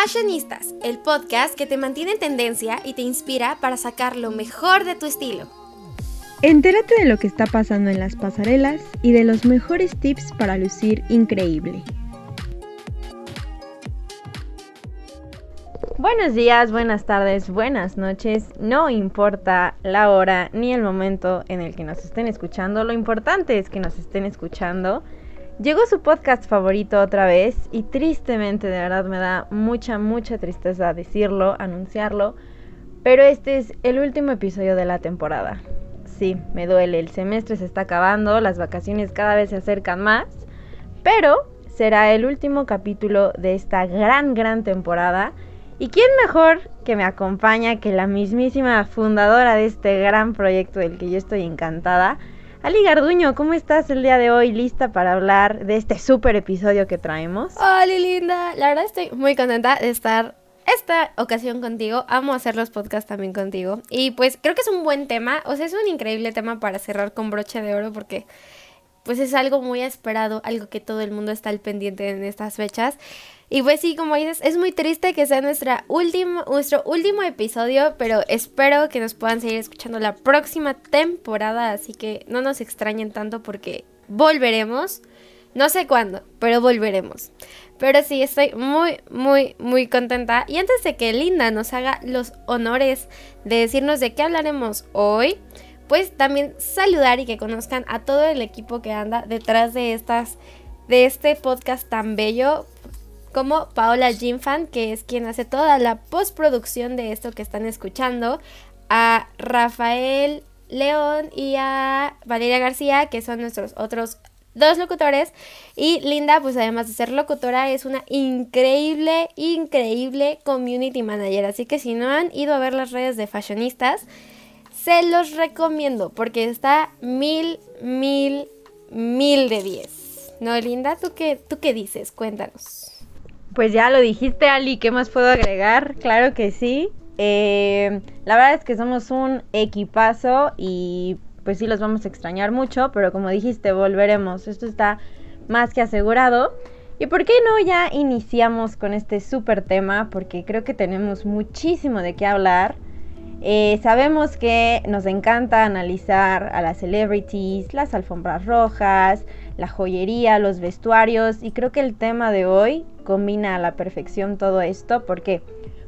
Fashionistas, el podcast que te mantiene en tendencia y te inspira para sacar lo mejor de tu estilo. Entérate de lo que está pasando en las pasarelas y de los mejores tips para lucir increíble. Buenos días, buenas tardes, buenas noches. No importa la hora ni el momento en el que nos estén escuchando, lo importante es que nos estén escuchando. Llegó su podcast favorito otra vez y tristemente, de verdad me da mucha, mucha tristeza decirlo, anunciarlo, pero este es el último episodio de la temporada. Sí, me duele, el semestre se está acabando, las vacaciones cada vez se acercan más, pero será el último capítulo de esta gran, gran temporada. ¿Y quién mejor que me acompaña que la mismísima fundadora de este gran proyecto del que yo estoy encantada? Ali Garduño, ¿cómo estás el día de hoy? ¿Lista para hablar de este súper episodio que traemos? Hola, linda. La verdad estoy muy contenta de estar esta ocasión contigo. Amo hacer los podcasts también contigo. Y pues creo que es un buen tema. O sea, es un increíble tema para cerrar con broche de oro porque pues es algo muy esperado, algo que todo el mundo está al pendiente en estas fechas. Y pues sí, como dices, es muy triste que sea nuestra último, nuestro último episodio, pero espero que nos puedan seguir escuchando la próxima temporada, así que no nos extrañen tanto porque volveremos. No sé cuándo, pero volveremos. Pero sí, estoy muy, muy, muy contenta. Y antes de que Linda nos haga los honores de decirnos de qué hablaremos hoy, pues también saludar y que conozcan a todo el equipo que anda detrás de estas de este podcast tan bello como Paola Jinfan, que es quien hace toda la postproducción de esto que están escuchando, a Rafael León y a Valeria García, que son nuestros otros dos locutores. Y Linda, pues además de ser locutora, es una increíble, increíble community manager. Así que si no han ido a ver las redes de fashionistas, se los recomiendo porque está mil, mil, mil de diez. ¿No, Linda? ¿Tú qué, tú qué dices? Cuéntanos. Pues ya lo dijiste, Ali, ¿qué más puedo agregar? Claro que sí. Eh, la verdad es que somos un equipazo y pues sí los vamos a extrañar mucho, pero como dijiste, volveremos. Esto está más que asegurado. ¿Y por qué no ya iniciamos con este súper tema? Porque creo que tenemos muchísimo de qué hablar. Eh, sabemos que nos encanta analizar a las celebrities, las alfombras rojas, la joyería, los vestuarios y creo que el tema de hoy combina a la perfección todo esto. ¿Por qué?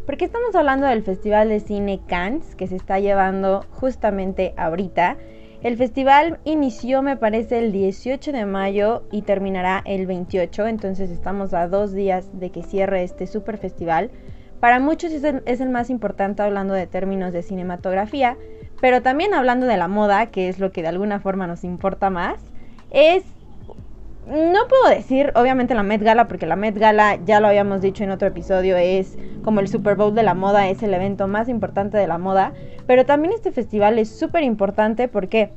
Porque estamos hablando del Festival de Cine Cannes que se está llevando justamente ahorita. El festival inició me parece el 18 de mayo y terminará el 28, entonces estamos a dos días de que cierre este super festival. Para muchos es el, más importante hablando de términos de cinematografía, pero también hablando de la moda, que es lo que de alguna forma nos importa más, es no puedo decir, obviamente la Met Gala, porque la Met Gala, ya lo habíamos dicho en otro episodio, es como el Super Bowl de la moda, es el evento más importante de la moda, pero también este festival es súper importante porque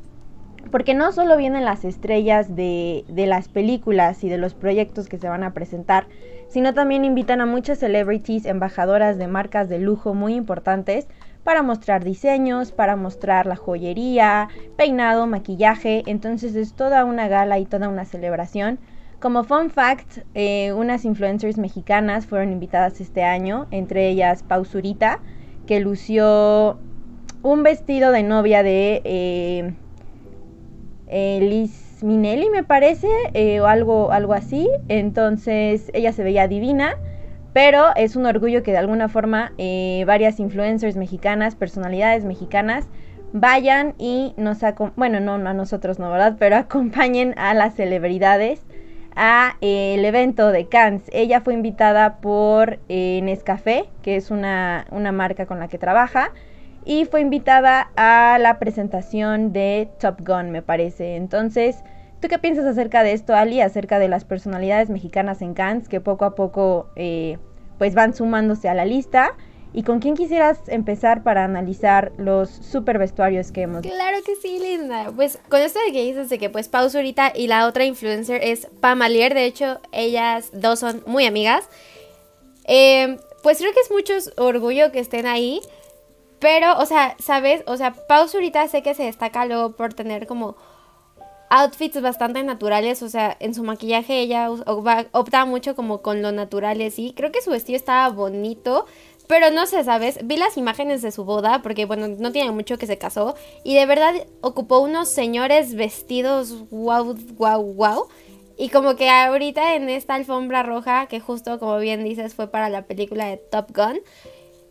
porque no solo vienen las estrellas de, de, las películas y de los proyectos que se van a presentar, sino también invitan a muchas celebrities, embajadoras de marcas de lujo muy importantes para mostrar diseños, para mostrar la joyería, peinado, maquillaje, entonces es toda una gala y toda una celebración. Como fun fact, eh, unas influencers mexicanas fueron invitadas este año, entre ellas Pausurita, que lució un vestido de novia de... Eh, eh, Liz Minelli, me parece, o algo, algo así. Entonces ella se veía divina, pero es un orgullo que de alguna forma eh, varias influencers mexicanas, personalidades mexicanas, vayan y nos bueno, no, a nosotros no, ¿verdad? Pero acompañen a las celebridades a el evento de Cannes. Ella fue invitada por Nescafé, que es una, una marca con la que trabaja y fue invitada a la presentación de Top Gun, me parece. Entonces, ¿tú qué piensas acerca de esto, Ali? Acerca de las personalidades mexicanas en Cannes que poco a poco eh, pues van sumándose a la lista. ¿Y con quién quisieras empezar para analizar los super vestuarios que hemos Claro que sí, linda. Pues con esto de que dices de que pues pausa ahorita y la otra influencer es Pamalier, de hecho ellas dos son muy amigas. Eh, pues creo que es mucho orgullo que estén ahí. Pero, o sea, ¿sabes? O sea, Pau ahorita sé que se destaca luego por tener como outfits bastante naturales, o sea, en su maquillaje ella opta mucho como con lo natural y. Creo que su vestido estaba bonito, pero no sé, ¿sabes? Vi las imágenes de su boda, porque bueno, no tiene mucho que se casó, y de verdad ocupó unos señores vestidos wow, wow, wow. Y como que ahorita en esta alfombra roja, que justo como bien dices fue para la película de Top Gun,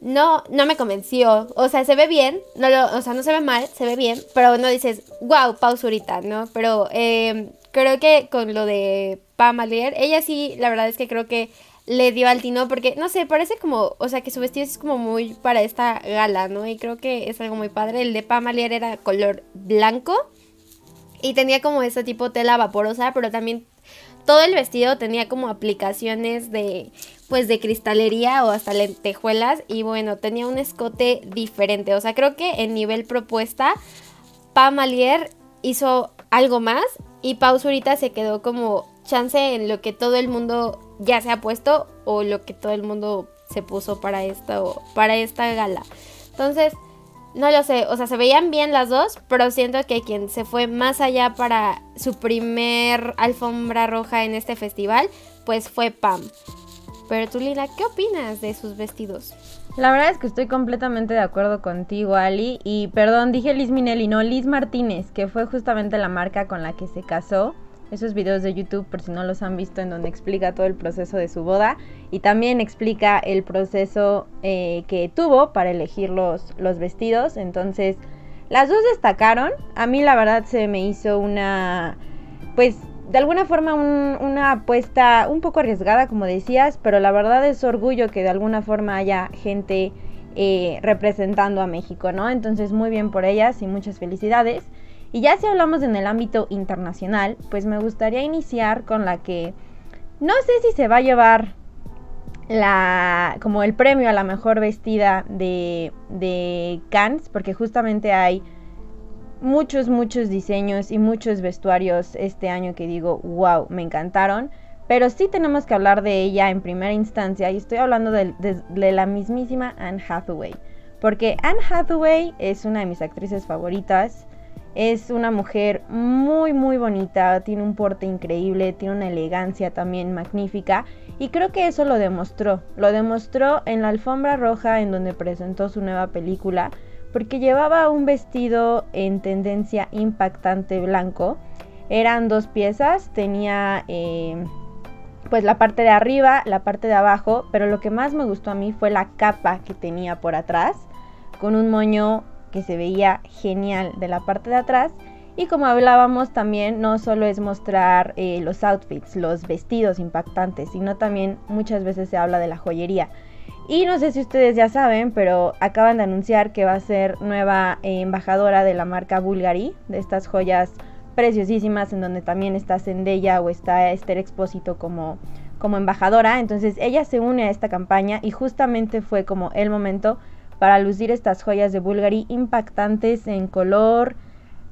no, no me convenció. O sea, se ve bien, no lo, o sea, no se ve mal, se ve bien, pero no dices, wow, pausurita, ¿no? Pero eh, creo que con lo de Pam Alier, ella sí, la verdad es que creo que le dio al tino porque, no sé, parece como, o sea, que su vestido es como muy para esta gala, ¿no? Y creo que es algo muy padre. El de Pam Alier era color blanco y tenía como ese tipo tela vaporosa, pero también todo el vestido tenía como aplicaciones de pues de cristalería o hasta lentejuelas y bueno, tenía un escote diferente. O sea, creo que en nivel propuesta Pam Alier hizo algo más y Pau ahorita se quedó como chance en lo que todo el mundo ya se ha puesto o lo que todo el mundo se puso para esta, para esta gala. Entonces, no lo sé, o sea, se veían bien las dos, pero siento que quien se fue más allá para su primer alfombra roja en este festival, pues fue Pam. Pero tú, Lila, ¿qué opinas de sus vestidos? La verdad es que estoy completamente de acuerdo contigo, Ali. Y perdón, dije Liz Minelli, no, Liz Martínez, que fue justamente la marca con la que se casó esos videos de YouTube, por si no los han visto, en donde explica todo el proceso de su boda y también explica el proceso eh, que tuvo para elegir los, los vestidos. Entonces, las dos destacaron. A mí la verdad se me hizo una, pues, de alguna forma una apuesta un poco arriesgada, como decías, pero la verdad es orgullo que de alguna forma haya gente eh, representando a México, ¿no? Entonces, muy bien por ellas y muchas felicidades. Y ya si hablamos en el ámbito internacional, pues me gustaría iniciar con la que no sé si se va a llevar la como el premio a la mejor vestida de, de Cannes, porque justamente hay muchos, muchos diseños y muchos vestuarios este año que digo, wow, me encantaron. Pero sí tenemos que hablar de ella en primera instancia y estoy hablando de, de la mismísima Anne Hathaway. Porque Anne Hathaway es una de mis actrices favoritas. Es una mujer muy muy bonita, tiene un porte increíble, tiene una elegancia también magnífica y creo que eso lo demostró. Lo demostró en la alfombra roja en donde presentó su nueva película porque llevaba un vestido en tendencia impactante blanco. Eran dos piezas, tenía eh, pues la parte de arriba, la parte de abajo, pero lo que más me gustó a mí fue la capa que tenía por atrás con un moño que se veía genial de la parte de atrás. Y como hablábamos también, no solo es mostrar eh, los outfits, los vestidos impactantes, sino también muchas veces se habla de la joyería. Y no sé si ustedes ya saben, pero acaban de anunciar que va a ser nueva eh, embajadora de la marca Bulgari, de estas joyas preciosísimas en donde también está Zendaya o está Esther Expósito como, como embajadora. Entonces ella se une a esta campaña y justamente fue como el momento para lucir estas joyas de Bulgari impactantes en color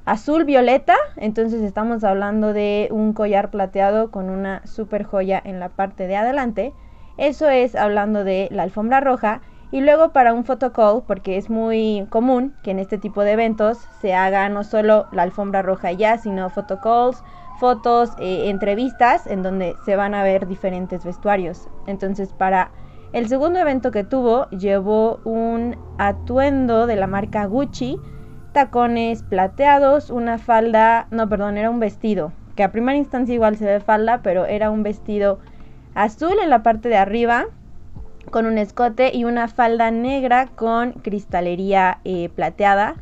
azul violeta. Entonces estamos hablando de un collar plateado con una super joya en la parte de adelante. Eso es hablando de la alfombra roja. Y luego para un photocall, porque es muy común que en este tipo de eventos se haga no solo la alfombra roja ya, sino photocalls, fotos, eh, entrevistas en donde se van a ver diferentes vestuarios. Entonces para el segundo evento que tuvo llevó un atuendo de la marca Gucci, tacones plateados, una falda, no, perdón, era un vestido, que a primera instancia igual se ve falda, pero era un vestido azul en la parte de arriba, con un escote y una falda negra con cristalería eh, plateada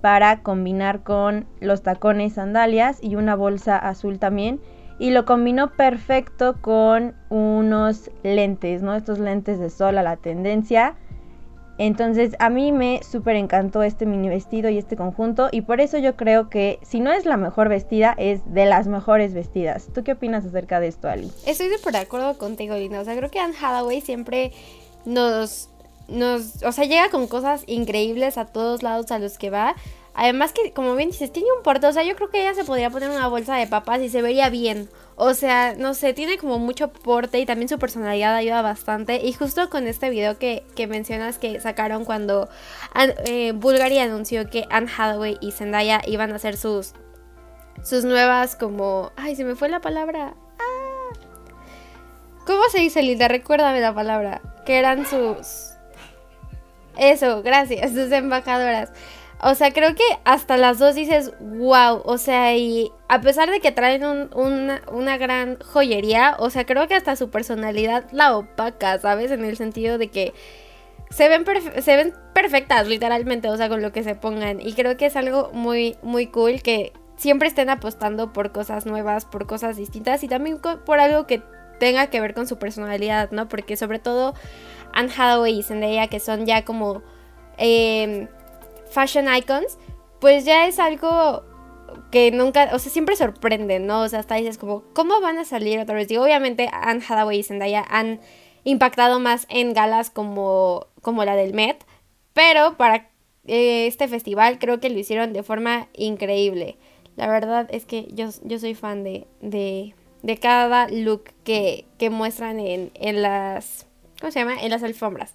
para combinar con los tacones sandalias y una bolsa azul también y lo combinó perfecto con unos lentes, ¿no? Estos lentes de sol a la tendencia. Entonces a mí me súper encantó este mini vestido y este conjunto y por eso yo creo que si no es la mejor vestida, es de las mejores vestidas. ¿Tú qué opinas acerca de esto, Ali? Estoy súper de acuerdo contigo, Lina. O sea, creo que Anne Hathaway siempre nos, nos, o sea, llega con cosas increíbles a todos lados a los que va. Además que, como bien dices, tiene un porte, o sea, yo creo que ella se podría poner una bolsa de papas y se vería bien. O sea, no sé, tiene como mucho porte y también su personalidad ayuda bastante. Y justo con este video que, mencionas que sacaron cuando eh, Bulgari anunció que Anne Hathaway y Zendaya iban a hacer sus sus nuevas como... Ay, se me fue la palabra. Ah. ¿Cómo se dice, Linda? Recuérdame la palabra. Que eran sus... Eso, gracias, sus embajadoras. O sea, creo que hasta las dos dices, wow, o sea, y a pesar de que traen una, gran joyería, o sea, creo que hasta su personalidad la opaca, ¿sabes? En el sentido de que se ven, se ven perfectas, literalmente, o sea, con lo que se pongan. Y creo que es algo muy, muy cool que siempre estén apostando por cosas nuevas, por cosas distintas y también por algo que tenga que ver con su personalidad, ¿no? Porque sobre todo Anne Hathaway y Zendaya, que son ya como em, fashion icons, pues ya es algo que nunca, o sea, siempre sorprenden, ¿no? O sea, hasta dices como, ¿cómo van a salir otra vez? Digo, obviamente Anne Hathaway y Zendaya han impactado más en galas como, como la del Met, pero para eh, este festival creo que lo hicieron de forma increíble. La verdad es que yo, yo soy fan de, de, de cada look que, que muestran en, en, las. ¿Cómo se llama? En las alfombras.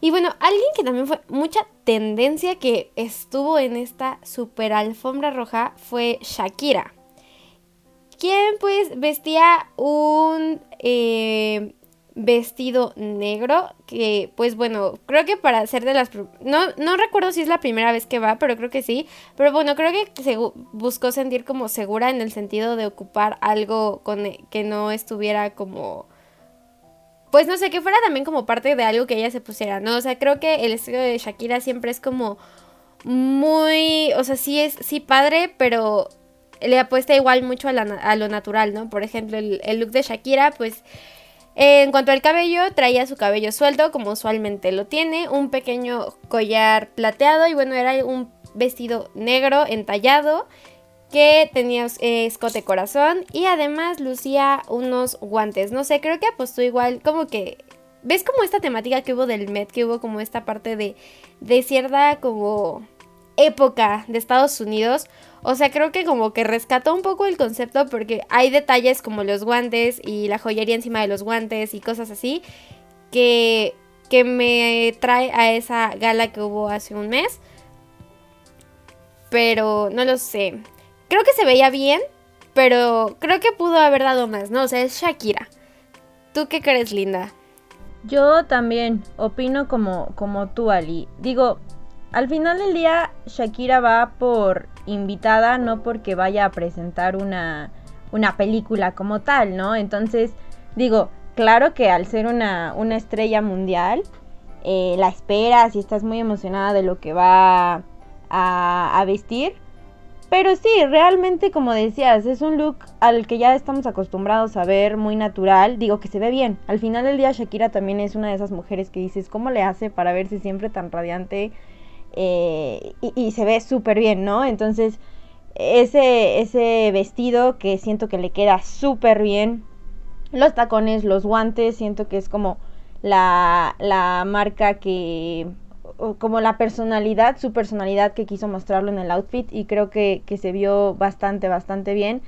Y bueno, alguien que también fue mucha tendencia que estuvo en esta super alfombra roja fue Shakira. Quien pues vestía un eh, vestido negro que pues bueno creo que para ser de las no no recuerdo si es la primera vez que va pero creo que sí pero bueno creo que se buscó sentir como segura en el sentido de ocupar algo con e, que no estuviera como pues no sé que fuera también como parte de algo que ella se pusiera no o sea creo que el estilo de Shakira siempre es como muy o sea sí es sí padre pero le apuesta igual mucho a, lo natural no por ejemplo el, el look de Shakira pues en cuanto al cabello, traía su cabello suelto, como usualmente lo tiene, un pequeño collar plateado y bueno, era un vestido negro entallado que tenía eh, escote corazón y además lucía unos guantes. No sé, creo que apostó igual como que... ¿Ves como esta temática que hubo del Met? Que hubo como esta parte de, de cierta como época de Estados Unidos. O sea, creo que como que rescató un poco el concepto porque hay detalles como los guantes y la joyería encima de los guantes y cosas así que, que me trae a esa gala que hubo hace un mes. Pero no lo sé. Creo que se veía bien, pero creo que pudo haber dado más, ¿no? O sea, es Shakira. ¿Tú qué crees, Linda? Yo también opino como, como tú, Ali. Digo, al final del día, Shakira va por invitada, no porque vaya a presentar una, una película como tal, ¿no? Entonces, digo, claro que al ser una, una estrella mundial, eh, la esperas y estás muy emocionada de lo que va a, a, vestir. Pero sí, realmente como decías, es un look al que ya estamos acostumbrados a ver muy natural. Digo que se ve bien. Al final del día Shakira también es una de esas mujeres que dices, ¿cómo le hace para verse siempre tan radiante? Eh, y, se ve súper bien, ¿no? Entonces, ese, ese vestido que siento que le queda súper bien, los tacones, los guantes, siento que es como la, la marca que como la personalidad, su personalidad que quiso mostrarlo en el outfit y creo que, que se vio bastante, bastante bien.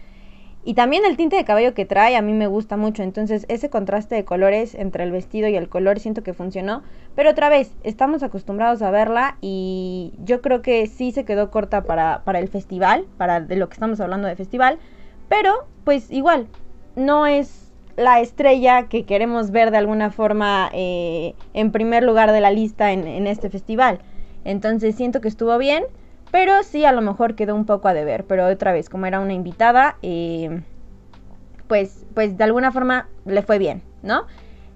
Y también el tinte de cabello que trae a mí me gusta mucho. Entonces ese contraste de colores entre el vestido y el color siento que funcionó. Pero otra vez, estamos acostumbrados a verla y yo creo que sí se quedó corta para, para el festival, para de lo que estamos hablando de festival. Pero pues igual, no es la estrella que queremos ver de alguna forma eh, en primer lugar de la lista en, este festival. Entonces siento que estuvo bien. Pero sí, a lo mejor quedó un poco a deber. Pero otra vez, como era una invitada, eh, pues, pues de alguna forma le fue bien, ¿no?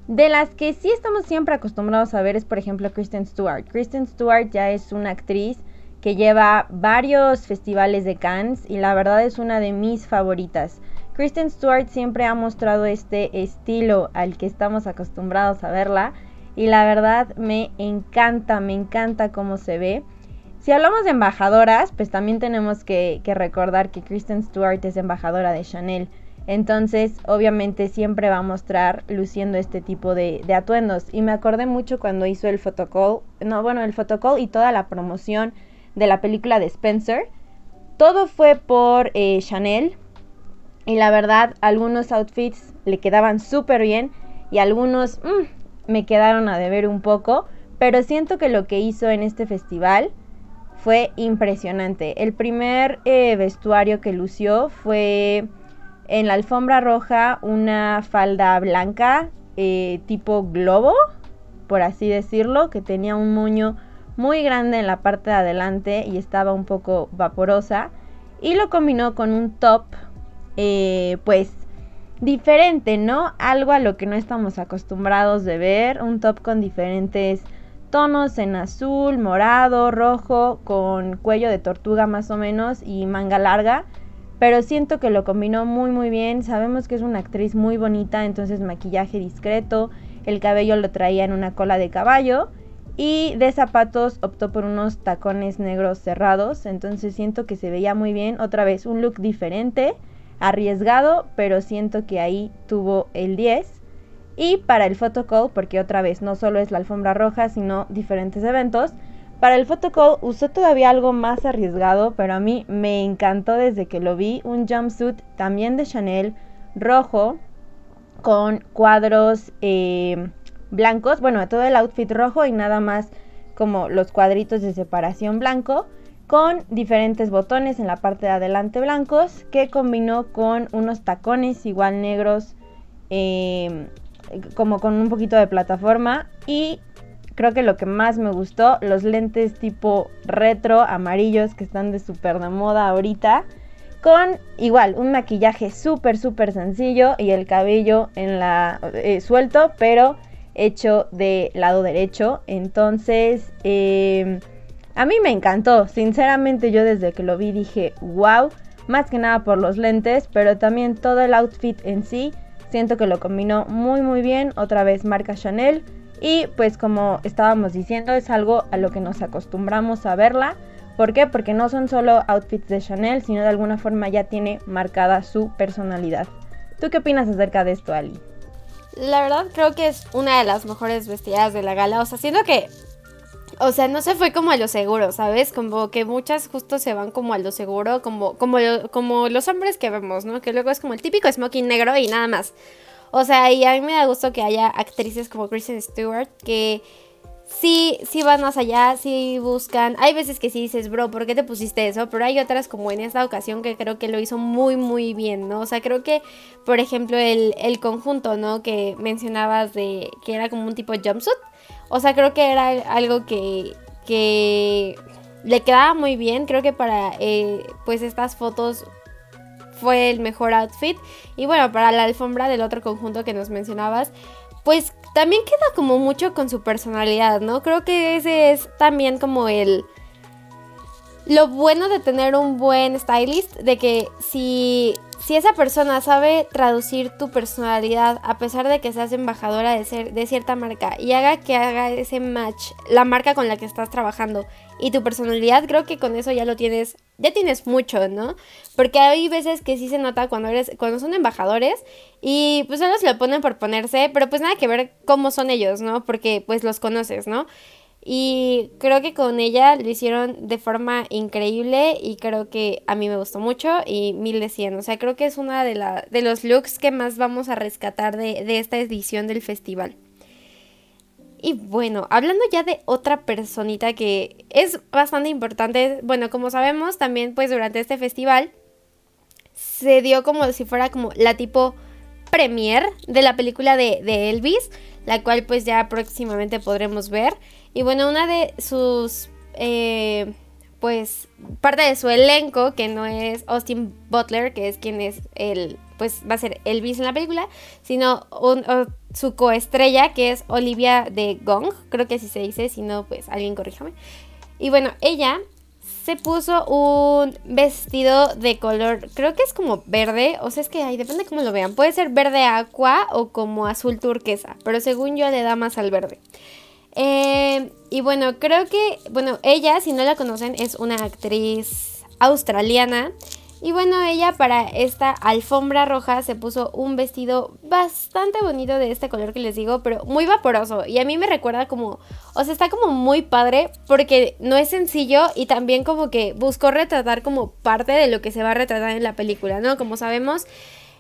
De las que sí estamos siempre acostumbrados a ver es, por ejemplo, Kristen Stewart. Kristen Stewart ya es una actriz que lleva varios festivales de Cannes y la verdad es una de mis favoritas. Kristen Stewart siempre ha mostrado este estilo al que estamos acostumbrados a verla y la verdad me encanta, me encanta cómo se ve. Si hablamos de embajadoras, pues también tenemos que, recordar que Kristen Stewart es embajadora de Chanel. Entonces, obviamente siempre va a mostrar luciendo este tipo de, atuendos. Y me acordé mucho cuando hizo el fotocall, no, bueno, el fotocall y toda la promoción de la película de Spencer. Todo fue por eh, Chanel. Y la verdad, algunos outfits le quedaban súper bien y algunos mm, me quedaron a deber un poco. Pero siento que lo que hizo en este festival fue impresionante. El primer eh, vestuario que lució fue en la alfombra roja una falda blanca eh, tipo globo, por así decirlo, que tenía un moño muy grande en la parte de adelante y estaba un poco vaporosa. Y lo combinó con un top, eh, pues diferente, ¿no? Algo a lo que no estamos acostumbrados de ver. Un top con diferentes tonos en azul, morado, rojo, con cuello de tortuga más o menos y manga larga. Pero siento que lo combinó muy muy bien. Sabemos que es una actriz muy bonita, entonces maquillaje discreto. El cabello lo traía en una cola de caballo. Y de zapatos optó por unos tacones negros cerrados. Entonces siento que se veía muy bien. Otra vez un look diferente arriesgado, pero siento que ahí tuvo el 10. Y para el photocall, porque otra vez no solo es la alfombra roja, sino diferentes eventos, para el photocall usó todavía algo más arriesgado, pero a mí me encantó desde que lo vi, un jumpsuit también de Chanel rojo con cuadros eh, blancos, bueno, todo el outfit rojo y nada más como los cuadritos de separación blanco con diferentes botones en la parte de adelante blancos que combinó con unos tacones igual negros em, como con un poquito de plataforma. Y creo que lo que más me gustó los lentes tipo retro amarillos que están de súper de moda ahorita con igual un maquillaje súper súper sencillo y el cabello en la eh, suelto pero hecho de lado derecho. Entonces eh, a mí me encantó, sinceramente yo desde que lo vi dije, wow, más que nada por los lentes, pero también todo el outfit en sí, siento que lo combinó muy muy bien, otra vez marca Chanel, y pues como estábamos diciendo, es algo a lo que nos acostumbramos a verla. ¿Por qué? Porque no son solo outfits de Chanel, sino de alguna forma ya tiene marcada su personalidad. ¿Tú qué opinas acerca de esto, Ali? La verdad creo que es una de las mejores vestidas de la gala. O sea, siento que o sea, no se fue como a lo seguro, ¿sabes? Como que muchas justo se van como a lo seguro, como, como, como los hombres que vemos, ¿no? Que luego es como el típico smoking negro y nada más. O sea, y a mí me da gusto que haya actrices como Kristen Stewart que sí, sí van más allá, sí buscan. Hay veces que sí dices, bro, ¿por qué te pusiste eso? Pero hay otras como en esta ocasión que creo que lo hizo muy, muy bien, ¿no? O sea, creo que, por ejemplo, el, el conjunto, ¿no? Que mencionabas de que era como un tipo jumpsuit. O sea, creo que era algo que, que le quedaba muy bien. Creo que para eh, pues estas fotos fue el mejor outfit. Y bueno, para la alfombra del otro conjunto que nos mencionabas, pues también queda como mucho con su personalidad, ¿no? Creo que ese es también como el... Lo bueno de tener un buen stylist, de que si si esa persona sabe traducir tu personalidad a pesar de que seas embajadora de, ser, de cierta marca y haga que haga ese match la marca con la que estás trabajando y tu personalidad, creo que con eso ya lo tienes, ya tienes mucho, ¿no? Porque hay veces que sí se nota cuando eres, cuando son embajadores y pues solo se lo ponen por ponerse, pero pues nada que ver cómo son ellos, ¿no? Porque pues los conoces, ¿no? Y creo que con ella lo hicieron de forma increíble y creo que a mí me gustó mucho y mil de cien. O sea, creo que es una de, de los looks que más vamos a rescatar de, de esta edición del festival. Y bueno, hablando ya de otra personita que es bastante importante, bueno, como sabemos también pues durante este festival se dio como si fuera como la tipo premier de la película de, de Elvis, la cual pues ya próximamente podremos ver. Y bueno, una de sus, eh, pues, parte de su elenco, que no es Austin Butler, que es quien es el, pues, va a ser Elvis en la película, sino su coestrella, que es Olivia de Gong, creo que así se dice, si no, pues, alguien corríjame. Y bueno, ella se puso un vestido de color, creo que es como verde, o sea, es que ahí depende cómo lo vean. Puede ser verde aqua o como azul turquesa, pero según yo le da más al verde. Eh, y bueno, creo que, bueno, ella, si no la conocen, es una actriz australiana. Y bueno, ella para esta alfombra roja se puso un vestido bastante bonito de este color que les digo, pero muy vaporoso. Y a mí me recuerda como, o sea, está como muy padre porque no es sencillo y también como que buscó retratar como parte de lo que se va a retratar en la película, ¿no? Como sabemos,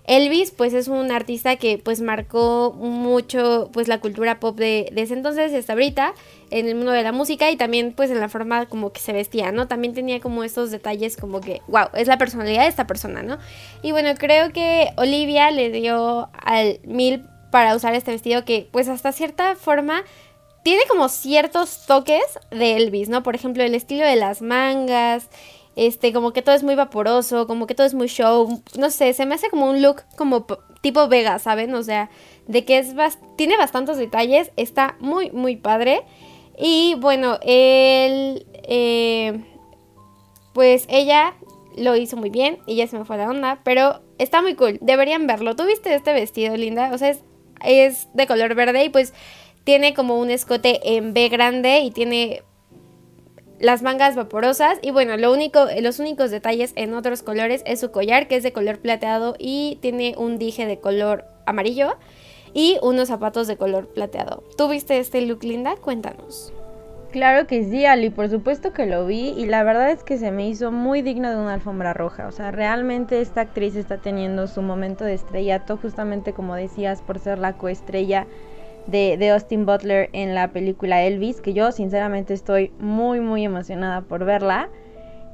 Elvis pues es un artista que pues marcó mucho pues la cultura pop de, ese entonces hasta ahorita en el mundo de la música y también pues en la forma como que se vestía, ¿no? También tenía como estos detalles como que, wow, es la personalidad de esta persona, ¿no? Y bueno, creo que Olivia le dio al mil para usar este vestido que pues hasta cierta forma tiene como ciertos toques de Elvis, ¿no? Por ejemplo, el estilo de las mangas, este, como que todo es muy vaporoso, como que todo es muy show, no sé, se me hace como un look como tipo Vega, ¿saben? O sea, de que es tiene bastantes detalles, está muy, muy padre. Y bueno, él, eh, pues ella lo hizo muy bien y ya se me fue la onda, pero está muy cool, deberían verlo. ¿Tú viste este vestido, Linda? O sea, es, es de color verde y pues tiene como un escote en B grande y tiene las mangas vaporosas y bueno, lo único, los únicos detalles en otros colores es su collar que es de color plateado y tiene un dije de color amarillo y unos zapatos de color plateado. ¿Tú viste este look, Linda? Cuéntanos. Claro que sí, Ali, por supuesto que lo vi y la verdad es que se me hizo muy digno de una alfombra roja. O sea, realmente esta actriz está teniendo su momento de estrellato, justamente como decías, por ser la coestrella de, Austin Butler en la película Elvis, que yo sinceramente estoy muy muy emocionada por verla.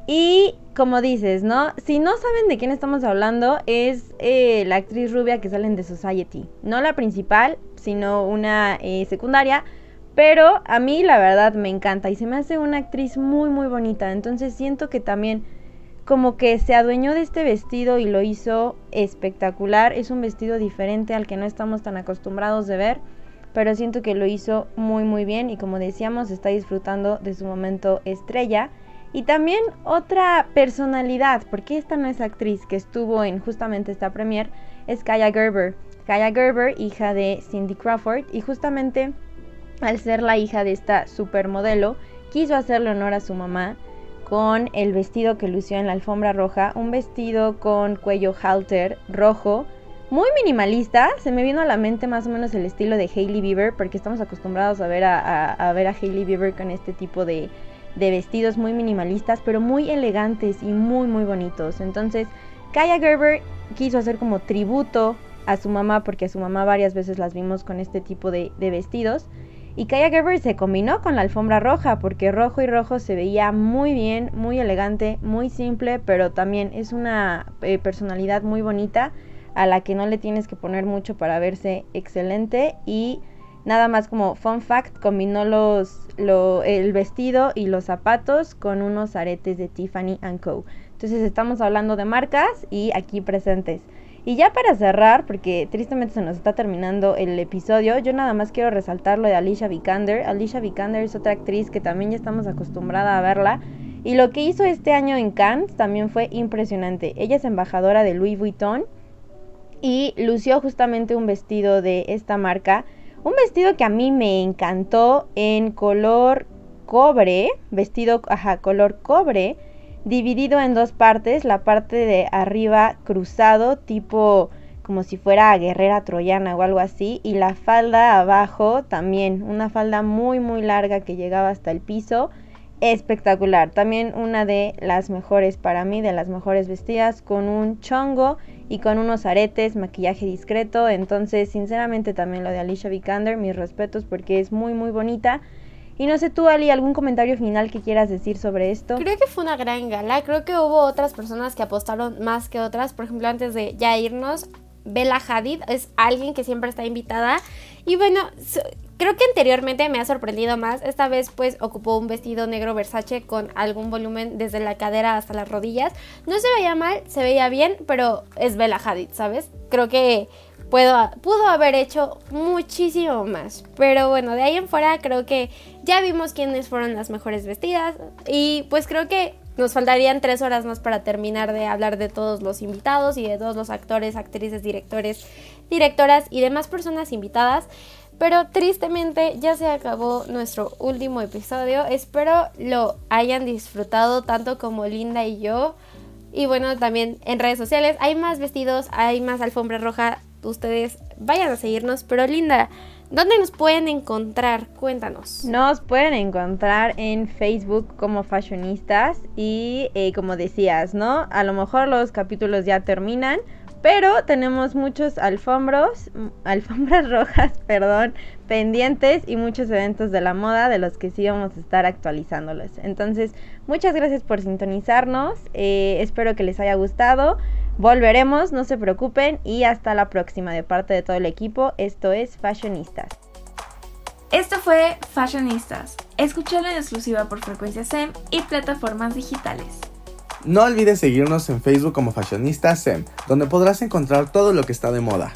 Y como dices, ¿no? Si no saben de quién estamos hablando, es eh, la actriz rubia que sale en The Society. No la principal, sino una eh, secundaria. Pero a mí la verdad me encanta y se me hace una actriz muy muy bonita. Entonces siento que también como que se adueñó de este vestido y lo hizo espectacular. Es un vestido diferente al que no estamos tan acostumbrados de ver pero siento que lo hizo muy muy bien y como decíamos está disfrutando de su momento estrella. Y también otra personalidad, porque esta no es actriz que estuvo en justamente esta premier, es Kaya Gerber. Kaya Gerber, hija de Cindy Crawford, y justamente al ser la hija de esta supermodelo, quiso hacerle honor a su mamá con el vestido que lució en la alfombra roja, un vestido con cuello halter rojo, muy minimalista. Se me vino a la mente más o menos el estilo de Hailey Bieber, porque estamos acostumbrados a ver a, ver a Hailey Bieber con este tipo de, de, vestidos muy minimalistas, pero muy elegantes y muy, muy bonitos. Entonces, Kaya Gerber quiso hacer como tributo a su mamá, porque a su mamá varias veces las vimos con este tipo de, de vestidos. Y Kaya Gerber se combinó con la alfombra roja, porque rojo y rojo se veía muy bien, muy elegante, muy simple, pero también es una eh, personalidad muy bonita a la que no le tienes que poner mucho para verse excelente y nada más como fun fact combinó los el vestido y los zapatos con unos aretes de Tiffany Co. Entonces estamos hablando de marcas y aquí presentes. Y ya para cerrar, porque tristemente se nos está terminando el episodio, yo nada más quiero resaltar lo de Alicia Vikander. Alicia Vikander es otra actriz que también ya estamos acostumbrada a verla. Y lo que hizo este año en Cannes también fue impresionante. Ella es embajadora de Louis Vuitton y lució justamente un vestido de esta marca. Un vestido que a mí me encantó en color cobre, vestido, ajá, color cobre, dividido en dos partes, la parte de arriba cruzado, tipo como si fuera guerrera troyana o algo así, y la falda abajo también, una falda muy muy larga que llegaba hasta el piso, espectacular, también una de las mejores para mí, de las mejores vestidas, con un chongo y con unos aretes, maquillaje discreto. Entonces, sinceramente, también lo de Alicia Vikander, mis respetos porque es muy, muy bonita. Y no sé tú, Ali, algún comentario final que quieras decir sobre esto. Creo que fue una gran gala. Creo que hubo otras personas que apostaron más que otras. Por ejemplo, antes de ya irnos, Bella Hadid es alguien que siempre está invitada. Y bueno, Creo que anteriormente me ha sorprendido más. Esta vez pues ocupó un vestido negro Versace con algún volumen desde la cadera hasta las rodillas. No se veía mal, se veía bien, pero es Bella Hadid, ¿sabes? Creo que puedo, pudo haber hecho muchísimo más. Pero bueno, de ahí en fuera creo que ya vimos quiénes fueron las mejores vestidas. Y pues creo que nos faltarían tres horas más para terminar de hablar de todos los invitados y de todos los actores, actrices, directores, directoras y demás personas invitadas. Pero tristemente ya se acabó nuestro último episodio. Espero lo hayan disfrutado tanto como Linda y yo. Y bueno, también en redes sociales hay más vestidos, hay más alfombra roja. Ustedes vayan a seguirnos. Pero Linda, ¿dónde nos pueden encontrar? Cuéntanos. Nos pueden encontrar en Facebook como fashionistas. Y eh, como decías, ¿no? A lo mejor los capítulos ya terminan Pero tenemos muchos alfombros, alfombras rojas, perdón, pendientes y muchos eventos de la moda de los que sí vamos a estar actualizándolos. Entonces, muchas gracias por sintonizarnos. Eh, espero que les haya gustado. Volveremos, no se preocupen y hasta la próxima de parte de todo el equipo. Esto es Fashionistas. Esto fue Fashionistas. Escúchalo en exclusiva por Frecuencia SEM y plataformas digitales. No olvides seguirnos en Facebook como Fashionista SEM, donde podrás encontrar todo lo que está de moda.